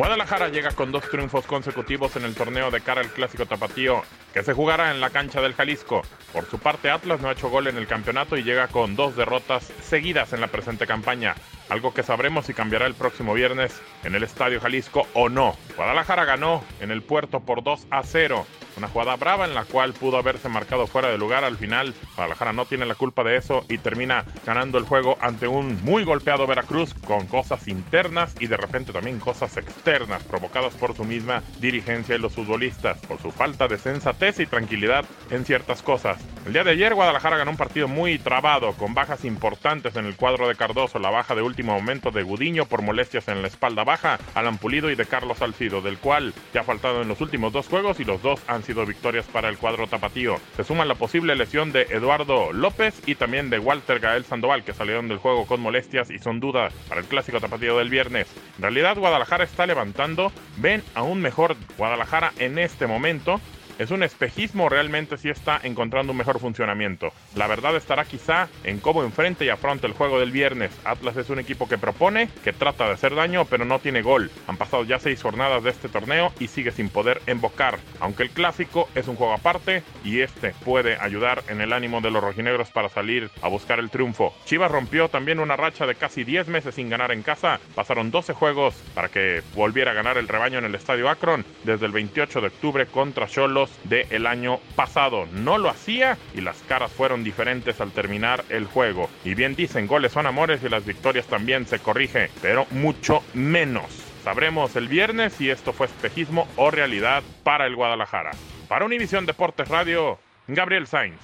Guadalajara llega con dos triunfos consecutivos en el torneo de cara al clásico tapatío que se jugará en la cancha del Jalisco. Por su parte, Atlas no ha hecho gol en el campeonato y llega con dos derrotas seguidas en la presente campaña, algo que sabremos si cambiará el próximo viernes en el Estadio Jalisco o no. Guadalajara ganó en el puerto por 2 a 0. Una jugada brava en la cual pudo haberse marcado fuera de lugar. Al final, Guadalajara no tiene la culpa de eso y termina ganando el juego ante un muy golpeado Veracruz con cosas internas y de repente también cosas externas provocadas por su misma dirigencia y los futbolistas, por su falta de sensatez y tranquilidad en ciertas cosas. El día de ayer Guadalajara ganó un partido muy trabado, con bajas importantes en el cuadro de Cardoso, la baja de último momento de Gudiño por molestias en la espalda baja, Alan Pulido y de Carlos Salcido, del cual ya ha faltado en los últimos dos juegos y los dos han sido victorias para el cuadro tapatío. Se suma la posible lesión de Eduardo López y también de Walter Gael Sandoval, que salieron del juego con molestias y son dudas para el clásico tapatío del viernes. En realidad Guadalajara está levantando, ven a un mejor Guadalajara en este momento, es un espejismo realmente si está encontrando un mejor funcionamiento. La verdad estará quizá en cómo enfrente y afronta el juego del viernes. Atlas es un equipo que propone, que trata de hacer daño, pero no tiene gol. Han pasado ya seis jornadas de este torneo y sigue sin poder embocar. Aunque el clásico es un juego aparte y este puede ayudar en el ánimo de los rojinegros para salir a buscar el triunfo. Chivas rompió también una racha de casi 10 meses sin ganar en casa. Pasaron 12 juegos para que volviera a ganar el rebaño en el estadio Akron desde el 28 de octubre contra Cholos del año pasado. No lo hacía y las caras fueron diferentes al terminar el juego. Y bien dicen, goles son amores y las victorias también se corrige, pero mucho menos. Sabremos el viernes si esto fue espejismo o realidad para el Guadalajara. Para Univisión Deportes Radio, Gabriel Sainz.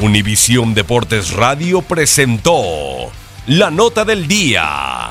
Univisión Deportes Radio presentó la nota del día.